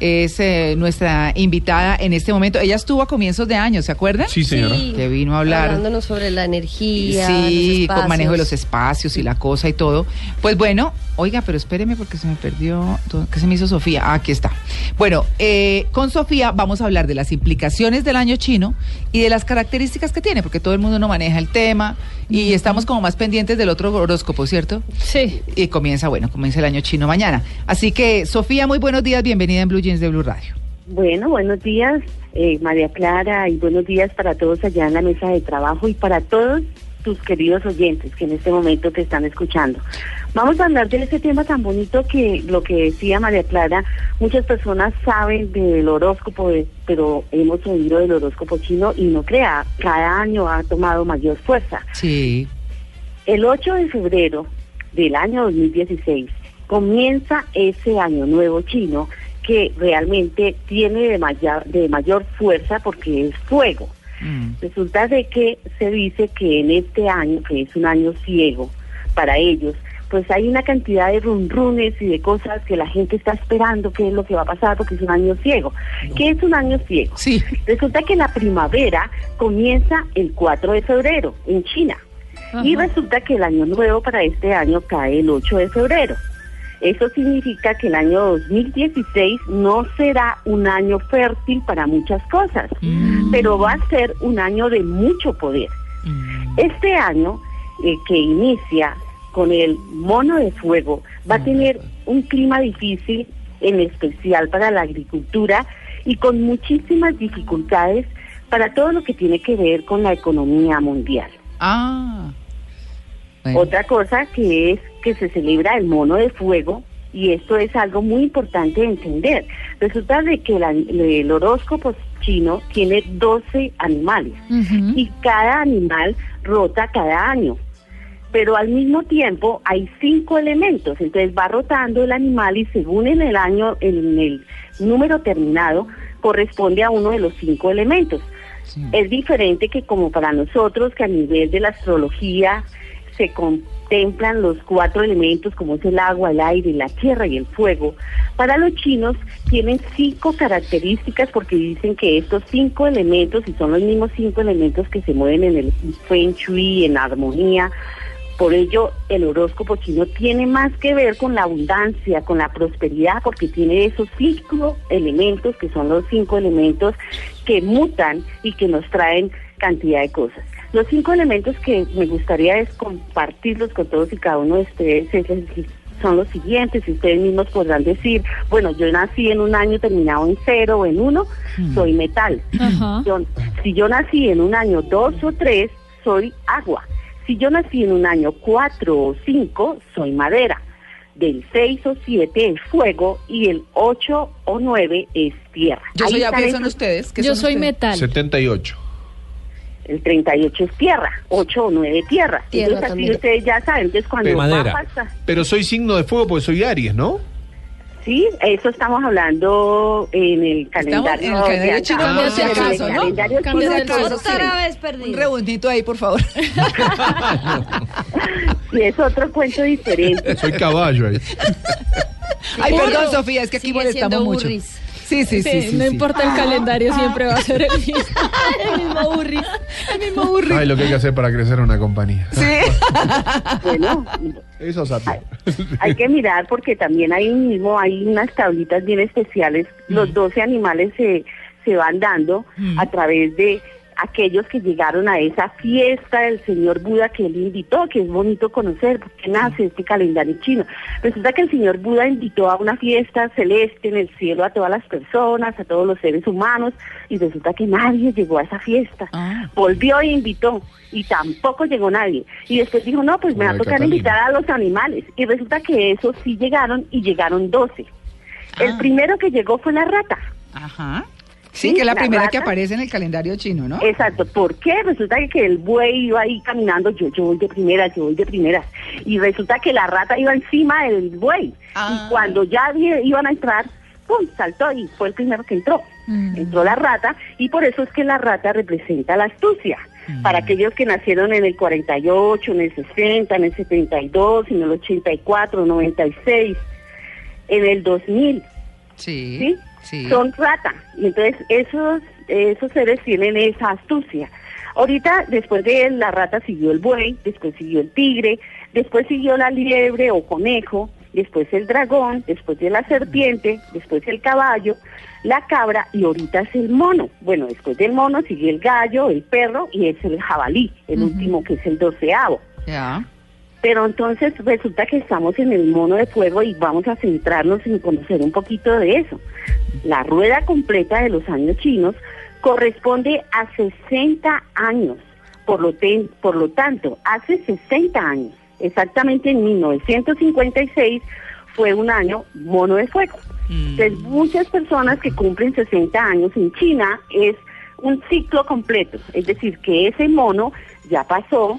es eh, nuestra invitada en este momento. Ella estuvo a comienzos de año, ¿se acuerdan? Sí, señora. Sí. Que vino a hablar. Hablándonos sobre la energía. Sí, los con manejo de los espacios. espacios y la cosa y todo. Pues bueno, oiga, pero espéreme porque se me perdió. todo- ¿Qué se me hizo Sofía? Ah, aquí está. Bueno, eh, con Sofía vamos a hablar de las implicaciones del año chino y de las características que tiene, porque todo el mundo no maneja el tema y estamos como más pendientes del otro horóscopo, ¿cierto? Sí. Y comienza, bueno, comienza el año chino mañana. Así que, Sofía, muy buenos días, bienvenida en Blue De Blue Radio. Bueno, buenos días, eh, María Clara, y buenos días para todos allá en la mesa de trabajo y para todos tus queridos oyentes que en este momento te están escuchando. Vamos a hablar de ese tema tan bonito que lo que decía María Clara, muchas personas saben del horóscopo, pero hemos oído del horóscopo chino y no crea, cada año ha tomado mayor fuerza. Sí. El 8 de febrero del año 2016 comienza ese año nuevo chino que realmente tiene de mayor, de mayor fuerza porque es fuego. Mm. Resulta de que se dice que en este año, que es un año ciego para ellos, pues hay una cantidad de runrunes y de cosas que la gente está esperando qué es lo que va a pasar porque es un año ciego. ¿Qué es un año ciego? Sí. Resulta que la primavera comienza el 4 de febrero en China. Y resulta que el año nuevo para este año cae el 8 de febrero. Eso significa que el año 2016 no será un año fértil para muchas cosas, Mm. pero va a ser un año de mucho poder. Mm. Este año eh, que inicia con el mono de fuego va a tener un clima difícil, en especial para la agricultura y con muchísimas dificultades para todo lo que tiene que ver con la economía mundial. Ah. Bueno. Otra cosa que es que se celebra el mono de fuego y esto es algo muy importante de entender. Resulta de que la- el horóscopo chino tiene 12 animales y cada animal rota cada año. Pero al mismo tiempo hay cinco elementos, entonces va rotando el animal y según en el año, en el número terminado, corresponde a uno de los cinco elementos. Sí. Es diferente que como para nosotros, que a nivel de la astrología se contemplan los cuatro elementos como es el agua, el aire, la tierra y el fuego. Para los chinos tienen cinco características porque dicen que estos cinco elementos, y son los mismos cinco elementos que se mueven en el feng shui, en armonía, por ello, el horóscopo chino tiene más que ver con la abundancia, con la prosperidad, porque tiene esos cinco elementos, que son los cinco elementos que mutan y que nos traen cantidad de cosas. Los cinco elementos que me gustaría es compartirlos con todos y cada uno de ustedes es el- son los siguientes, y ustedes mismos podrán decir, bueno, yo nací en un año terminado en cero o en uno, soy metal. Yo- si yo nací en un año dos o tres, soy agua. Si yo nací en un año cuatro o cinco, soy madera. Del seis o siete es fuego y el ocho o nueve es tierra. Yo Ahí soy, ya están piensan esos- ustedes. ¿Qué Yo son soy ustedes? metal. 78. El 38 es tierra, 8 o 9 tierra. Tierra Entonces así también. ustedes ya saben. Entonces cuando va a Madera. pasar- Pero soy signo de fuego porque soy Aries, ¿no? Sí, eso estamos hablando en el calendario. en el calendario chino, por si pero en el acaso, ¿no? calendario chino cuento. vez Un perdido. rebundito ahí, por favor. Sí, es otro cuento diferente. Soy caballo ahí. Ay, perdón, Sofía, es que aquí Sigue molestamos siendo mucho. burris. Sí, sí, sí. sí, no sí. importa el calendario, siempre va a ser el mismo. el mismo burris. El mismo burrito. Ay, lo que hay que hacer para crecer una compañía. Sí. Bueno, Eso es hay, hay que mirar porque también ahí mismo hay unas tablitas bien especiales. Los 12 animales se, se van dando a través de aquellos que llegaron a esa fiesta del señor Buda que él invitó, que es bonito conocer, porque nace este calendario chino. Resulta que el señor Buda invitó a una fiesta celeste en el cielo a todas las personas, a todos los seres humanos, y resulta que nadie llegó a esa fiesta. Ah. Volvió e invitó, y tampoco llegó nadie. Y después dijo, no, pues me va a tocar invitar a los animales. Y resulta que esos sí llegaron, y llegaron 12. El primero que llegó fue la rata. Ajá. Sí, que es la, la primera que aparece en el calendario chino, ¿no? Exacto, ¿por qué? Resulta que- el buey iba ahí caminando, yo, yo voy de primeras, yo voy de primeras, y resulta que la rata iba encima del buey, Ah. y cuando ya iban a entrar, ¡pum!, saltó y fue el primero que entró. Entró la rata, y por eso es que la rata representa la astucia. Para aquellos que nacieron en el 48, en el 60, en el 72, en el 84, 96, en el 2000, Sí. ¿sí? Sí. Son rata. Y entonces esos, esos seres tienen esa astucia. Ahorita, después de la rata siguió el buey, después siguió el tigre, después siguió la liebre o conejo, después el dragón, después de la serpiente, después el caballo, la cabra y ahorita es el mono. Bueno, después del mono sigue el gallo, el perro y es el jabalí, el último que es el doceavo. Pero entonces resulta que estamos en el mono de fuego y vamos a centrarnos en conocer un poquito de eso. La rueda completa de los años chinos corresponde a 60 años. Por lo, ten- por lo tanto, hace 60 años, exactamente en 1956, fue un año mono de fuego. Entonces, muchas personas que cumplen 60 años en China es un ciclo completo, es decir, que ese mono ya pasó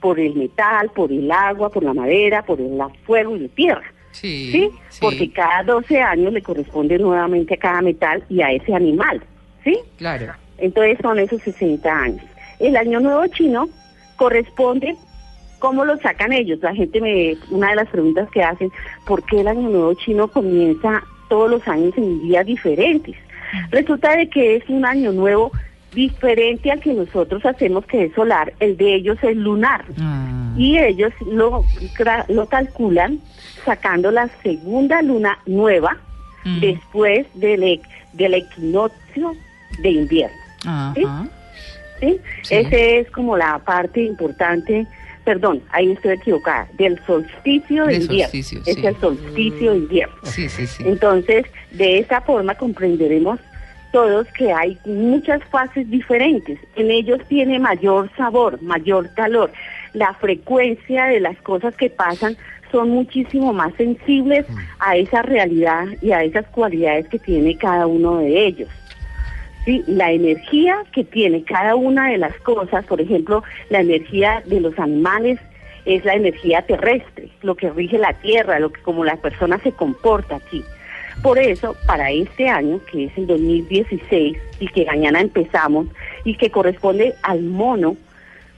por el metal, por el agua, por la madera, por el fuego y la tierra. Sí. ¿Sí? Porque cada 12 años le corresponde nuevamente a cada metal y a ese animal. ¿Sí? Claro. Entonces son esos 60 años. El año nuevo chino corresponde, ¿cómo lo sacan ellos? La gente me, una de las preguntas que hacen, ¿por qué el año nuevo chino comienza todos los años en días diferentes? Resulta de que es un año nuevo diferente al que nosotros hacemos que es solar, el de ellos es lunar. Ah. Y ellos lo, lo calculan sacando la segunda luna nueva Mm. después del, e- del equinoccio de invierno. Ajá. ¿sí? Sí. Ese es como la parte importante, perdón, ahí estoy equivocada, del solsticio de invierno. solsticio, es sí. el solsticio de invierno. Sí, sí, sí. Entonces, de esa forma comprenderemos todos que hay muchas fases diferentes. En ellos tiene mayor sabor, mayor calor. La frecuencia de las cosas que pasan son muchísimo más sensibles a esa realidad y a esas cualidades que tiene cada uno de ellos. Sí, la energía que tiene cada una de las cosas, por ejemplo, la energía de los animales es la energía terrestre, lo que rige la tierra, lo que como la persona se comporta aquí. Por eso, para este año, que es el 2016 y que mañana empezamos y que corresponde al mono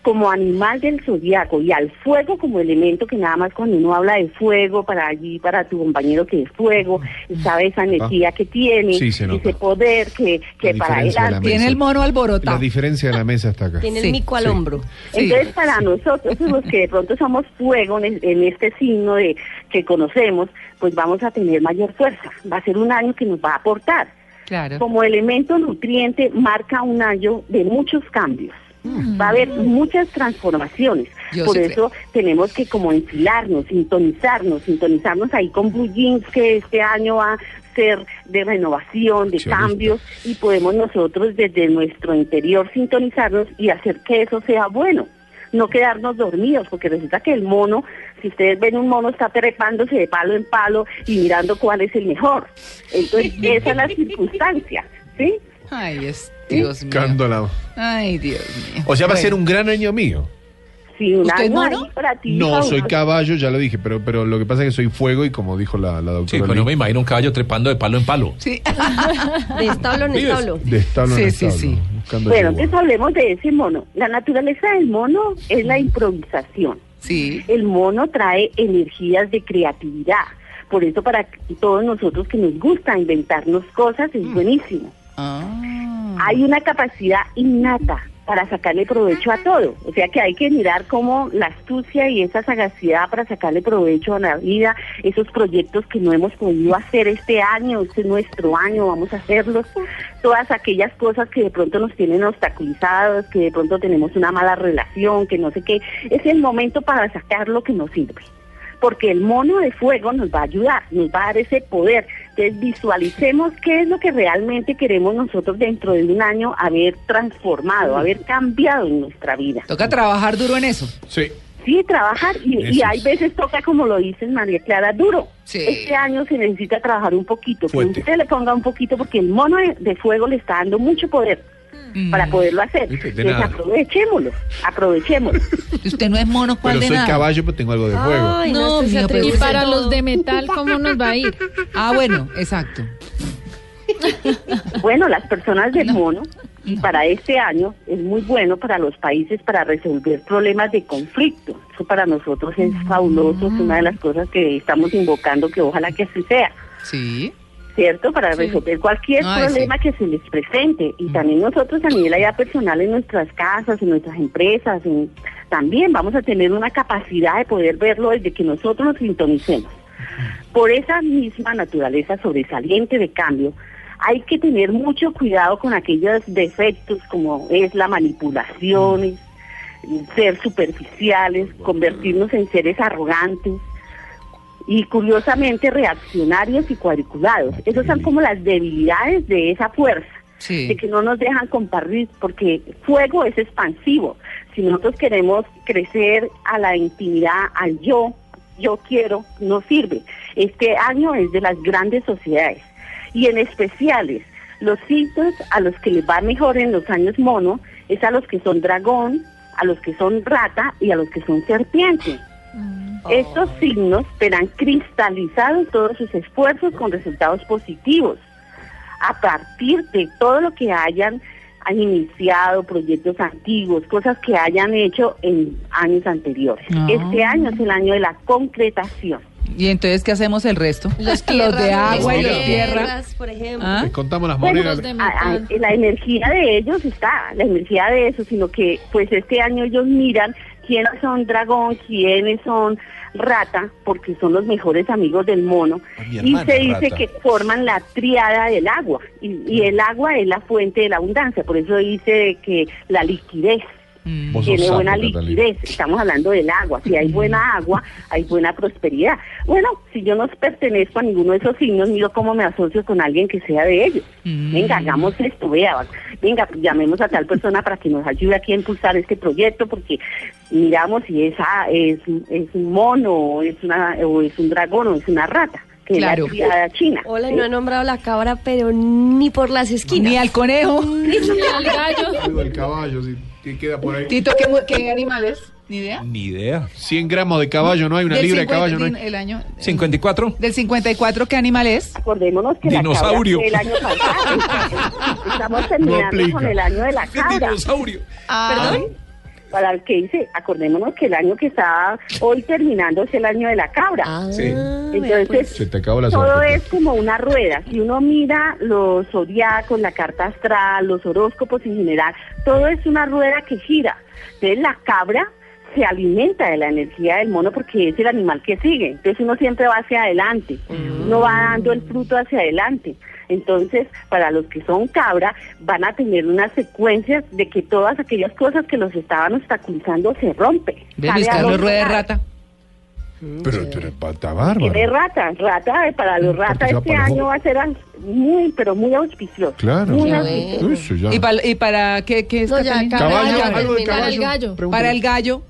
como animal del zodiaco y al fuego como elemento que nada más cuando uno habla de fuego para allí, para tu compañero que es fuego, y sabe esa energía que tiene, Sí, ese poder que, que La para la hace. Tiene el mono La alborotado. diferencia de la mesa está acá. Tiene Sí, el mico al sí. hombro. Sí. Entonces, para nosotros, los que de pronto somos fuego en, el- en este signo de que conocemos, pues vamos a tener mayor fuerza. Va a ser un año que nos va a aportar. Claro. Como elemento nutriente, marca un año de muchos cambios. Va a haber muchas transformaciones. Yo Por eso tenemos que como enfilarnos, sintonizarnos, sintonizarnos ahí con Jeans, que este año va a ser de renovación, de Accionista. cambios, y podemos nosotros desde nuestro interior sintonizarnos y hacer que eso sea bueno. No quedarnos dormidos, porque resulta que el mono, si ustedes ven un mono, está trepándose de palo en palo y mirando cuál es el mejor. Entonces, esa es la circunstancia, ¿sí? Ay, es Dios mío. Cándola. Ay, Dios mío. O sea, va a ser un gran año mío. Sí, un ¿Usted es año mono? ahí para ti, No, soy caballo, ya lo dije, pero, pero lo que pasa es que soy fuego y como dijo la, la Sí, doctora. pero no me imagino un caballo trepando de palo en palo. Sí. De establo en establo. de establo en Sí, sí, establo, sí. buscando Bueno, entonces hablemos de ese mono. La naturaleza del mono es la improvisación. Sí. El mono trae energías de creatividad. Por eso para todos nosotros que nos gusta inventarnos cosas es buenísimo. Ah. Hay una capacidad innata para sacarle provecho a todo. O sea que hay que mirar cómo la astucia y esa sagacidad para sacarle provecho a la vida, esos proyectos que no hemos podido hacer este año, este es nuestro año, vamos a hacerlos. Todas aquellas cosas que de pronto nos tienen obstaculizados, que de pronto tenemos una mala relación, que no sé qué, es el momento para sacar lo que nos sirve porque el mono de fuego nos va a ayudar, nos va a dar ese poder. Entonces visualicemos qué es lo que realmente queremos nosotros dentro de un año haber transformado, haber cambiado en nuestra vida. Toca trabajar duro en eso. Sí. Sí, trabajar y, hay es. veces toca, como lo dicen María Clara, duro. Sí. Este año se necesita trabajar un poquito, que Fuerte. usted le ponga un poquito porque el mono de, de fuego le está dando mucho poder Mm. para poderlo hacer. Entonces aprovechémoslo, aprovechémoslo. Usted no es mono, ¿cuál Pero de soy nada? caballo, pero tengo algo de fuego. Ay, no, No, mío, pero Y para todo. los de metal, ¿cómo nos va a ir? Ah, bueno, exacto. Bueno, las personas del mono, y para este año es muy bueno para los países para resolver problemas de conflicto. Eso para nosotros es fabuloso, es una de las cosas que estamos invocando que ojalá que así sea. Sí. ¿Cierto? Para resolver cualquier problema que se les presente. Y también nosotros a nivel allá personal en nuestras casas, en nuestras empresas, en- también vamos a tener una capacidad de poder verlo desde que nosotros nos sintonicemos. Por esa misma naturaleza sobresaliente de cambio, hay que tener mucho cuidado con aquellos defectos como es la manipulación, es ser superficiales, convertirnos en seres arrogantes, y curiosamente reaccionarios y cuadriculados. Esas son como las debilidades de esa fuerza, Sí. de que no nos dejan compartir, porque fuego es expansivo. Si nosotros queremos crecer a la intimidad, al yo, yo quiero, no sirve. Este año es de las grandes sociedades y en especiales los sitios a los que les va mejor en los años mono es a los que son dragón, a los que son rata y a los que son serpiente. Estos signos verán cristalizados todos sus esfuerzos con resultados positivos a partir de todo lo que hayan, han iniciado, proyectos antiguos, cosas que hayan hecho en años anteriores. Ah. Este año es el año de la concretación. ¿Y entonces qué hacemos el resto? Los de agua y los tierra. por ejemplo. ¿Ah? Contamos las Bueno, monedas. A- a- metal. la energía de ellos está, la energía de eso, sino que pues este año ellos miran quiénes son dragón, quiénes son rata, porque son los mejores amigos del mono, Ah, y se dice rata. que forman la triada del agua, y, y el agua es la fuente de la abundancia, por eso dice que la liquidez Mm. Tiene sapo, buena Catalina. liquidez. Estamos hablando del agua. Si hay buena agua, hay buena prosperidad. Bueno, si yo no pertenezco a ninguno de esos signos, miro cómo me asocio con alguien que sea de ellos. Mm. Venga, hagamos esto, vea. Venga, llamemos a tal persona para que nos ayude aquí a impulsar este proyecto, porque miramos si esa es, es un mono, o es, una, o es un dragón, o es una rata, que Claro. es la criada china. Hola, ¿sí? no he nombrado la cabra, pero ni por las esquinas. Ni al conejo. Ni al gallo. Digo, el caballo, si que queda por ahí. Tito, ¿qué, qué animales? ¿Ni idea? Ni idea. 100 gramos de caballo, ¿no hay? Una Del libra de 50 caballo, ¿no hay? El año, 54. del 54, ¿qué animal es? Acordémonos que Dinosaurio. la cabra fue el año pasado. Estamos terminando aplica. con el año de la cabra. Dinosaurio. ¿Perdón? Para el que dice, acordémonos que el año que está hoy terminando es el año de la cabra. Ah, Sí. Entonces, pues. Se te acabó la todo suerte. es como una rueda. Si uno mira los zodiacos, la carta astral, los horóscopos en general, todo es una rueda que gira. Entonces, la cabra se alimenta de la energía del mono porque es el animal que sigue. Entonces, uno siempre va hacia adelante. Uno va dando el fruto hacia adelante. Entonces, para los que son cabra, van a tener unas secuencias de que todas aquellas cosas que los estaban obstaculizando se rompen. ¿Ves, Carlos los Rueda de rata? Pero tú eres pata bárbaro. Tiene rata, rata eh, para los Porque ratas este para año va a ser muy, pero muy auspicioso. Claro. Muy Qué auspicioso. Eso ya. ¿Y, para, ¿Y para qué, qué es No, ya, Caballo, algo de caballo. el gallo. Para el gallo.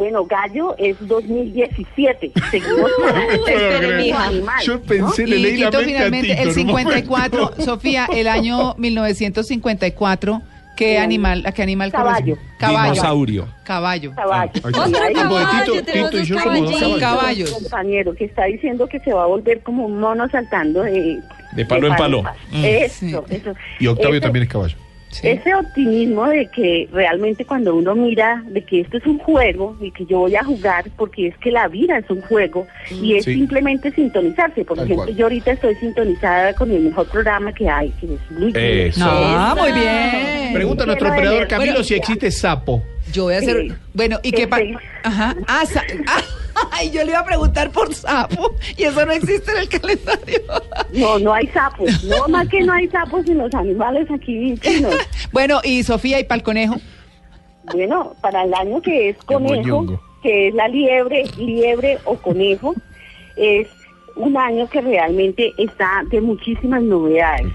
Bueno, gallo es 2017. Seguimos este animal, Yo pensé, le Y leí la a finalmente, Tito el en un momento. 54, Sofía, el año 1954, ¿qué animal, a qué animal Caballo. Caballo. Dinosaurio. Caballo. Caballo. Otro de caballo, Tito, Tito y yo somos caballos. Compañero que está diciendo que se va a volver como un mono saltando de, De palo en palo. Mm, Eso, sí. eso. Y Octavio Ese- también es caballo. Sí. Ese optimismo de que realmente cuando uno mira de que esto es un juego y que yo voy a jugar porque es que la vida es un juego y es Sí. simplemente sintonizarse. Por Tal ejemplo, cual. yo ahorita estoy sintonizada con el mejor programa que hay, que es Luis. Eso. Ah, muy bien. Pregunta a nuestro operador. Camilo si existe sapo. Yo voy a hacer. Sí. Bueno, ¿y qué pasa? Sí. Ajá. Ah, sa- ah, ay, yo le iba a preguntar por sapo. Y eso no existe en el calendario. No, no hay sapos. No, más que no hay sapos en los animales aquí chinos. Bueno, y Sofía, ¿y para el conejo? Bueno, para el año que es conejo, que es la liebre, liebre o conejo, es un año que realmente está de muchísimas novedades.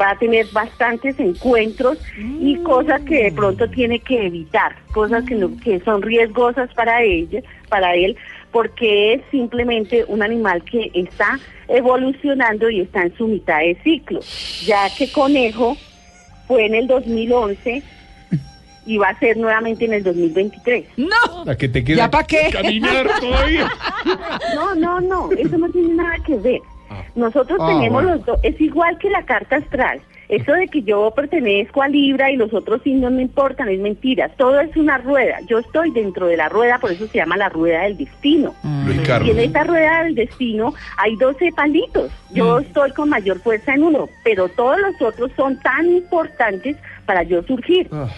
Va a tener bastantes encuentros y cosas que de pronto tiene que evitar, cosas que, no- que son riesgosas para ella, para él, porque es simplemente un animal que está evolucionando y está en su mitad de ciclo, ya que conejo fue en el 2011 y va a ser nuevamente en el 2023. No. La que te queda ¿Ya pa' qué? caminar todavía. No, no, no, eso no tiene nada que ver. Nosotros Ah, tenemos bueno. los dos, es igual que la carta astral. Eso de que yo pertenezco a Libra y los otros signos no importan, es mentira. Todo es una rueda. Yo estoy dentro de la rueda, por eso se llama la rueda del destino. Luis Y en esta rueda del destino hay 12 palitos. Yo estoy con mayor fuerza en uno, pero todos los otros son tan importantes para yo surgir. Ah.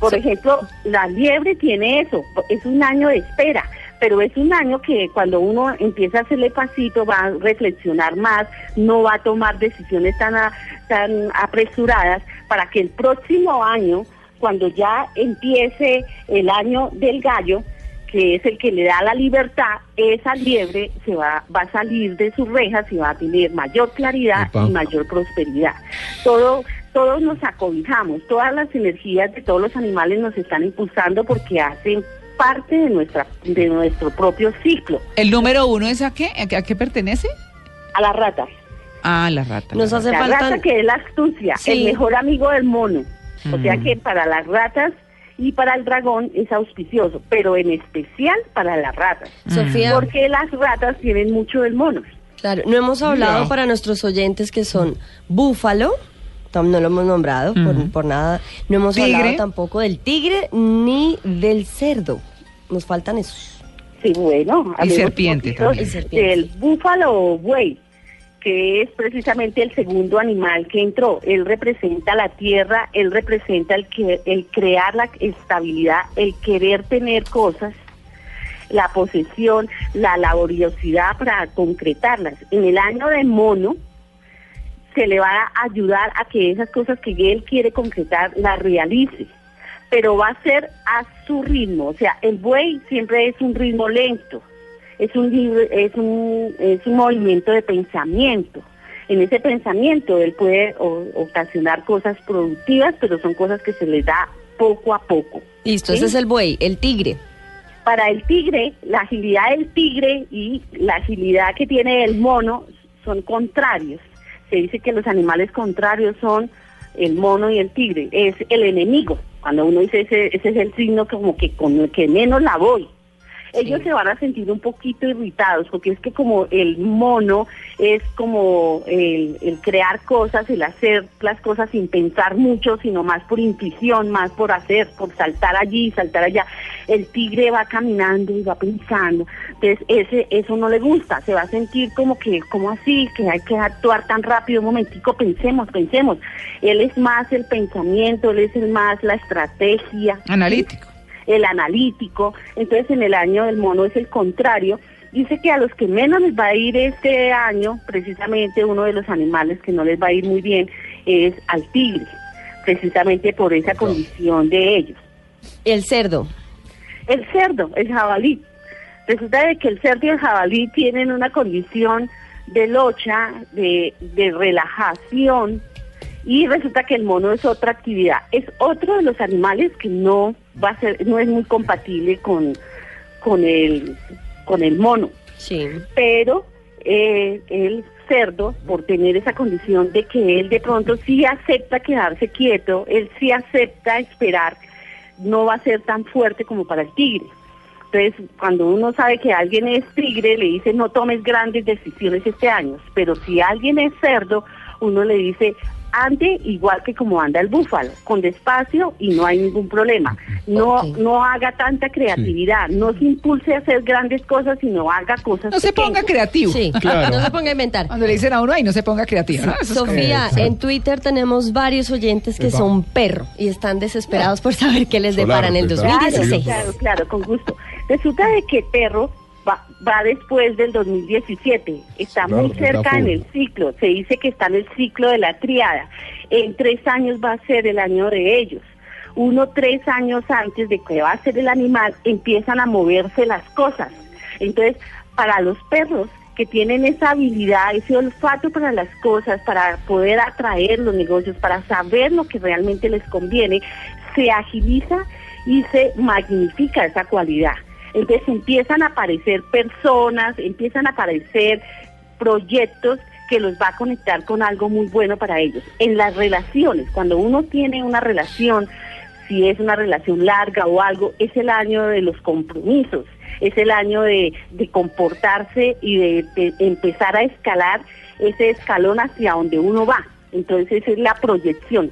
Por ejemplo, la liebre tiene eso, es un año de espera, pero es un año que cuando uno empieza a hacerle pasito va a reflexionar más, no va a tomar decisiones tan, a- tan apresuradas para que el próximo año, cuando ya empiece el año del gallo, que es el que le da la libertad, esa liebre se va, va a salir de sus rejas y va a tener mayor claridad Epa. y mayor prosperidad. Todo, todos nos acobijamos, todas las energías de todos los animales nos están impulsando porque hacen parte de nuestra, de nuestro propio ciclo. ¿El número uno es a qué? ¿A qué, a qué pertenece? A la rata. Ah, la rata. Nos la hace La falta. rata que es la astucia, Sí. el mejor amigo del mono. O Mm. sea que para las ratas y para el dragón es auspicioso, pero en especial para las ratas. Sofía, Porque las ratas tienen mucho del mono. claro, no hemos hablado No. para nuestros oyentes que son búfalo, no lo hemos nombrado por, por nada. No hemos Tigre. hablado tampoco del tigre ni del cerdo. Nos faltan esos. Sí, bueno. Y serpiente también. Del búfalo o buey, que es precisamente el segundo animal que entró. Él representa la tierra, él representa el, que, el crear la estabilidad, el querer tener cosas, la posesión, la laboriosidad para concretarlas. En el año de mono, se le va a ayudar a que esas cosas que él quiere concretar las realice, pero va a ser a su ritmo, o sea, el buey siempre es un ritmo lento, es un es un es un movimiento de pensamiento. En ese pensamiento él puede o- ocasionar cosas productivas, pero son cosas que se le da poco a poco. Listo, ¿sí? ese es el buey, el tigre. Para el tigre, la agilidad del tigre y la agilidad que tiene el mono son contrarios. Se dice que los animales contrarios son el mono y el tigre. Es el enemigo. Cuando uno dice ese, ese es el signo como que con el que menos la voy. Ellos se van a sentir un poquito irritados porque es que como el mono es como el, el crear cosas, el hacer las cosas sin pensar mucho, sino más por intuición, más por hacer, por saltar allí, saltar allá. El tigre va caminando y va pensando. Entonces ese eso no le gusta, se va a sentir como que, como así, que hay que actuar tan rápido, un momentico, pensemos, pensemos. Él es más el pensamiento, él es el más la estrategia Analítico. El analítico. Entonces, en el año del mono es el contrario. Dice que a los que menos les va a ir este año, precisamente uno de los animales que no les va a ir muy bien es al tigre, precisamente por esa condición de ellos. El cerdo. El cerdo, el jabalí. Resulta de que el cerdo y el jabalí tienen una condición de locha, de, de relajación, y resulta que el mono es otra actividad. Es otro de los animales que no va a ser, no es muy compatible con, con el con el mono. Sí. Pero eh, el cerdo, por tener esa condición de que él de pronto sí acepta quedarse quieto, él sí acepta esperar, no va a ser tan fuerte como para el tigre. Entonces, cuando uno sabe que alguien es tigre, le dice no tomes grandes decisiones este año. Pero si alguien es cerdo, uno le dice ande igual que como anda el búfalo, con despacio y no hay ningún problema. No, no haga tanta creatividad, no se impulse a hacer grandes cosas, sino haga cosas No se ponga creativo. Sí, Claro. no se ponga a inventar. Cuando le dicen a uno, ay, no se ponga creativo. Sofía, en Twitter tenemos varios oyentes que son perro y están desesperados por saber qué les Solar, depara en el pues, Claro, 2016. claro, claro, con gusto. Resulta de que Perro va, después del 2017, está Claro, muy cerca en el ciclo, se dice que está en el ciclo de la triada. En tres años va a ser el año de ellos. Uno, tres años antes de que va a ser el animal, empiezan a moverse las cosas. Entonces, para los perros, que tienen esa habilidad, ese olfato para las cosas, para poder atraer los negocios, para saber lo que realmente les conviene, se agiliza y se magnifica esa cualidad. Entonces empiezan a aparecer personas, empiezan a aparecer proyectos que los va a conectar con algo muy bueno para ellos. En las relaciones, cuando uno tiene una relación, si es una relación larga o algo, es el año de los compromisos, es el año de, de comportarse y de, empezar a escalar ese escalón hacia donde uno va. Entonces es la proyección.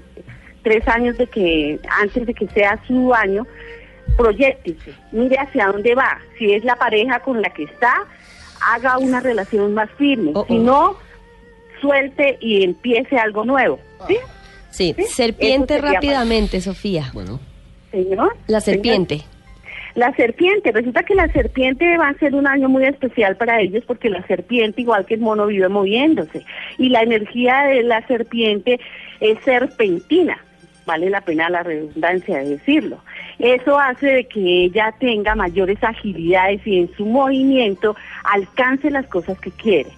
Tres años de que, antes de que sea su año, proyectese, mire hacia dónde va. Si es la pareja con la que está, haga una relación más firme. Oh, Si oh. no, suelte y empiece algo nuevo. ¿Sí? Sí, Sí, serpiente sería rápidamente, Sofía. Bueno. Señor. La Señor. serpiente. La serpiente, resulta que la serpiente va a ser un año muy especial para ellos porque la serpiente, igual que el mono, vive moviéndose. Y la energía de la serpiente es serpentina, vale la pena la redundancia de decirlo. Eso hace de que ella tenga mayores agilidades y en su movimiento alcance las cosas que quiere.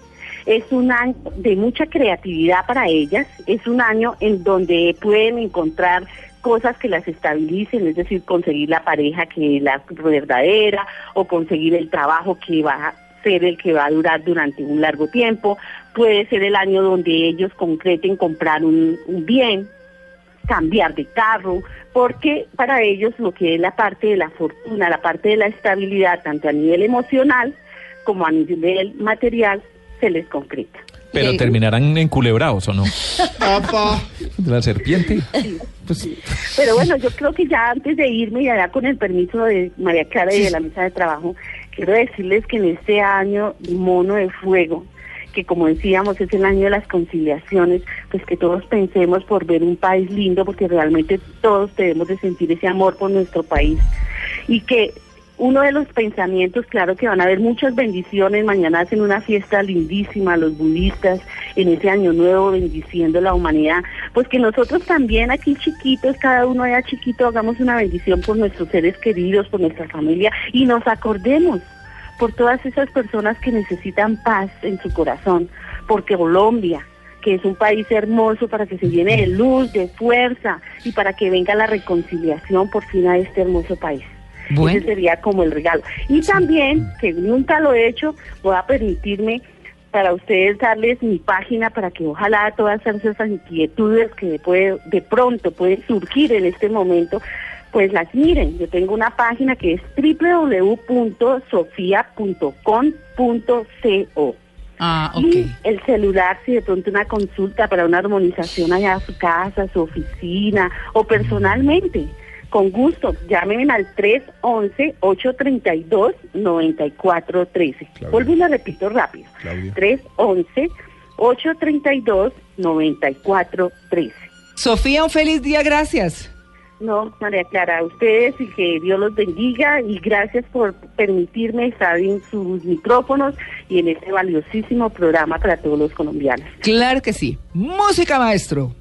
Es un año de mucha creatividad para ellas, es un año en donde pueden encontrar cosas que las estabilicen, es decir, conseguir la pareja que es la verdadera o conseguir el trabajo que va a ser el que va a durar durante un largo tiempo. Puede ser el año donde ellos concreten comprar un, un bien, cambiar de carro, porque para ellos lo que es la parte de la fortuna, la parte de la estabilidad, tanto a nivel emocional como a nivel material, se les concreta. Pero Y- terminarán enculebrados o no. De la serpiente. Pues, Pero bueno, yo creo que ya antes de irme y allá con el permiso de María Clara y de la mesa de trabajo, quiero decirles que en este año mono de fuego, que como decíamos es el año de las conciliaciones, pues que todos pensemos por ver un país lindo, porque realmente todos debemos de sentir ese amor por nuestro país. Y que uno de los pensamientos, claro que van a haber muchas bendiciones, mañana hacen una fiesta lindísima los budistas en ese año nuevo bendiciendo la humanidad, pues que nosotros también aquí chiquitos, cada uno allá chiquito, hagamos una bendición por nuestros seres queridos, por nuestra familia y nos acordemos por todas esas personas que necesitan paz en su corazón, porque Colombia, que es un país hermoso para que se llene de luz, de fuerza y para que venga la reconciliación por fin a este hermoso país. Bueno. Ese sería como el regalo. Y también, que nunca lo he hecho, voy a permitirme para ustedes darles mi página para que ojalá todas esas inquietudes que puede, de pronto pueden surgir en este momento, pues las miren. Yo tengo una página que es www.sofia.com.co. Ah, Y el celular, si de pronto una consulta para una armonización allá a su casa, a su oficina o personalmente, con gusto, llámenme al 311-832-9413. Claudia. Vuelvo y lo repito rápido. Claudia. 311-832-9413. Sofía, un feliz día, gracias. No, María Clara, a ustedes y que Dios los bendiga y gracias por permitirme estar en sus micrófonos y en este valiosísimo programa para todos los colombianos. Claro que sí. Música, maestro.